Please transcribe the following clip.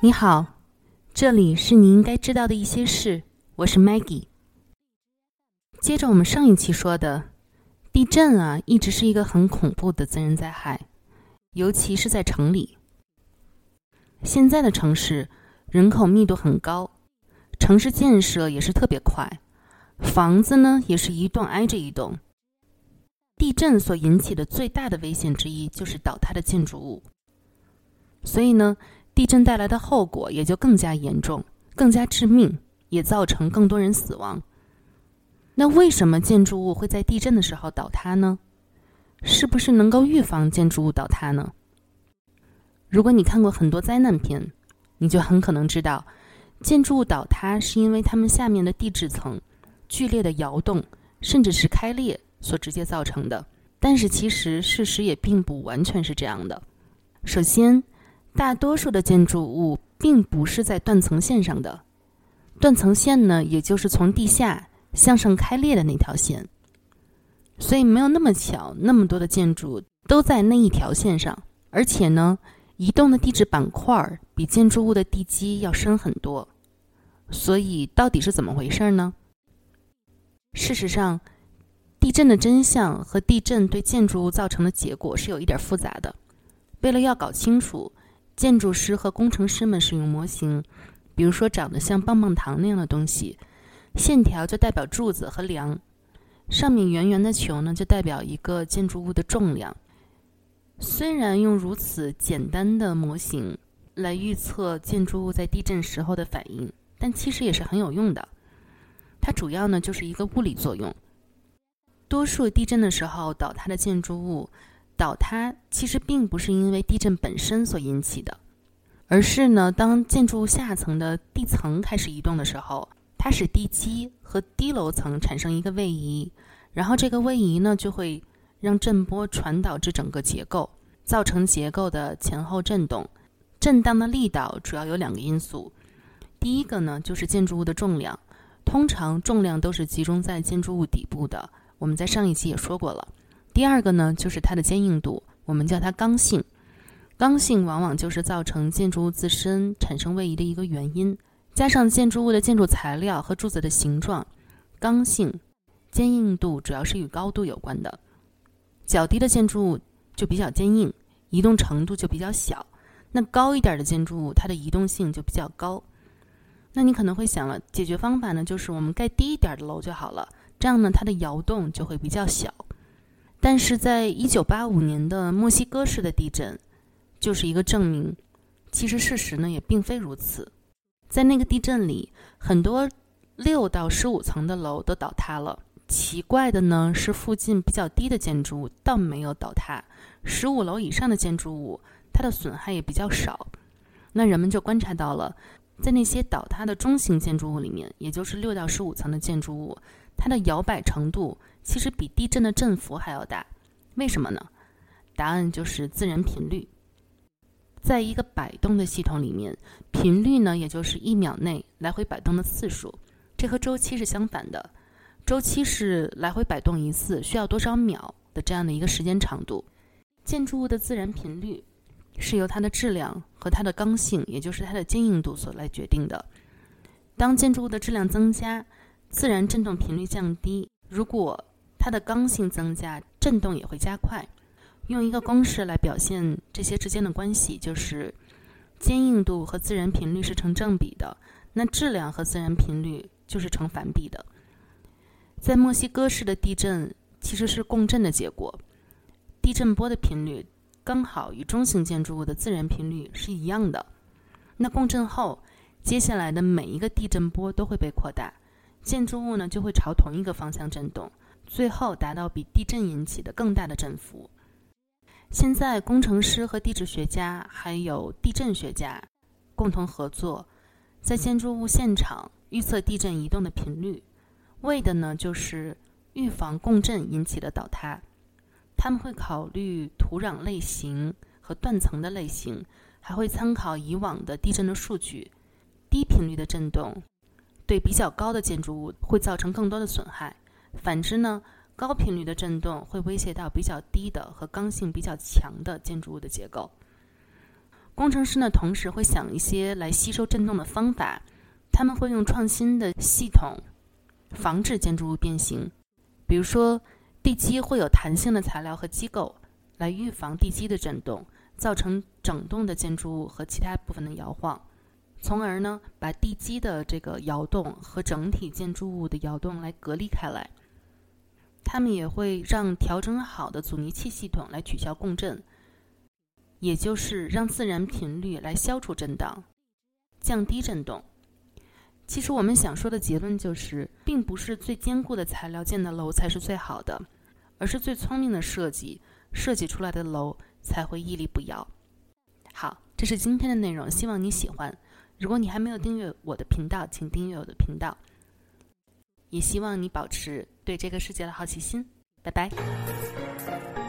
你好，这里是你应该知道的一些事，我是 Maggie。接着我们上一期说的，地震啊，一直是一个很恐怖的自然灾害，尤其是在城里。现在的城市人口密度很高，城市建设也是特别快，房子呢也是一栋挨着一栋。地震所引起的最大的危险之一就是倒塌的建筑物，所以呢。地震带来的后果也就更加严重、更加致命，也造成更多人死亡。那为什么建筑物会在地震的时候倒塌呢？是不是能够预防建筑物倒塌呢？如果你看过很多灾难片，你就很可能知道，建筑物倒塌是因为它们下面的地质层剧烈的摇动，甚至是开裂所直接造成的。但是其实事实也并不完全是这样的。首先，大多数的建筑物并不是在断层线上的，断层线呢，也就是从地下向上开裂的那条线，所以没有那么巧，那么多的建筑都在那一条线上，而且呢，移动的地质板块比建筑物的地基要深很多，所以到底是怎么回事呢？事实上，地震的真相和地震对建筑物造成的结果是有一点复杂的，为了要搞清楚。建筑师和工程师们使用模型，比如说长得像棒棒糖那样的东西，线条就代表柱子和梁，上面圆圆的球呢就代表一个建筑物的重量。虽然用如此简单的模型来预测建筑物在地震时候的反应，但其实也是很有用的。它主要呢就是一个物理作用。多数地震的时候倒塌的建筑物。倒塌其实并不是因为地震本身所引起的，而是呢，当建筑下层的地层开始移动的时候，它使地基和低楼层产生一个位移，然后这个位移呢就会让震波传导至整个结构，造成结构的前后震动。震荡的力道主要有两个因素，第一个呢就是建筑物的重量，通常重量都是集中在建筑物底部的，我们在上一期也说过了。第二个呢，就是它的坚硬度，我们叫它刚性。刚性往往就是造成建筑物自身产生位移的一个原因。加上建筑物的建筑材料和柱子的形状，刚性、坚硬度主要是与高度有关的。较低的建筑物就比较坚硬，移动程度就比较小；那高一点的建筑物，它的移动性就比较高。那你可能会想了，解决方法呢，就是我们盖低一点的楼就好了，这样呢，它的摇动就会比较小。但是在一九八五年的墨西哥市的地震，就是一个证明。其实事实呢也并非如此，在那个地震里，很多六到十五层的楼都倒塌了。奇怪的呢是，附近比较低的建筑物倒没有倒塌，十五楼以上的建筑物它的损害也比较少。那人们就观察到了，在那些倒塌的中型建筑物里面，也就是六到十五层的建筑物，它的摇摆程度。其实比地震的振幅还要大，为什么呢？答案就是自然频率。在一个摆动的系统里面，频率呢，也就是一秒内来回摆动的次数，这和周期是相反的。周期是来回摆动一次需要多少秒的这样的一个时间长度。建筑物的自然频率是由它的质量和它的刚性，也就是它的坚硬度所来决定的。当建筑物的质量增加，自然振动频率降低。如果它的刚性增加，振动也会加快。用一个公式来表现这些之间的关系，就是坚硬度和自然频率是成正比的，那质量和自然频率就是成反比的。在墨西哥市的地震其实是共振的结果，地震波的频率刚好与中型建筑物的自然频率是一样的。那共振后，接下来的每一个地震波都会被扩大，建筑物呢就会朝同一个方向震动。最后达到比地震引起的更大的振幅。现在，工程师和地质学家还有地震学家共同合作，在建筑物现场预测地震移动的频率，为的呢就是预防共振引起的倒塌。他们会考虑土壤类型和断层的类型，还会参考以往的地震的数据。低频率的震动对比较高的建筑物会造成更多的损害。反之呢，高频率的震动会威胁到比较低的和刚性比较强的建筑物的结构。工程师呢，同时会想一些来吸收震动的方法，他们会用创新的系统防止建筑物变形。比如说，地基会有弹性的材料和机构来预防地基的震动，造成整栋的建筑物和其他部分的摇晃，从而呢，把地基的这个摇动和整体建筑物的摇动来隔离开来。他们也会让调整好的阻尼器系统来取消共振。也就是让自然频率来消除震荡，降低震动。其实我们想说的结论就是，并不是最坚固的材料建的楼才是最好的，而是最聪明的设计设计出来的楼才会屹立不摇。好，这是今天的内容，希望你喜欢。如果你还没有订阅我的频道，请订阅我的频道。也希望你保持对这个世界的好奇心。拜拜。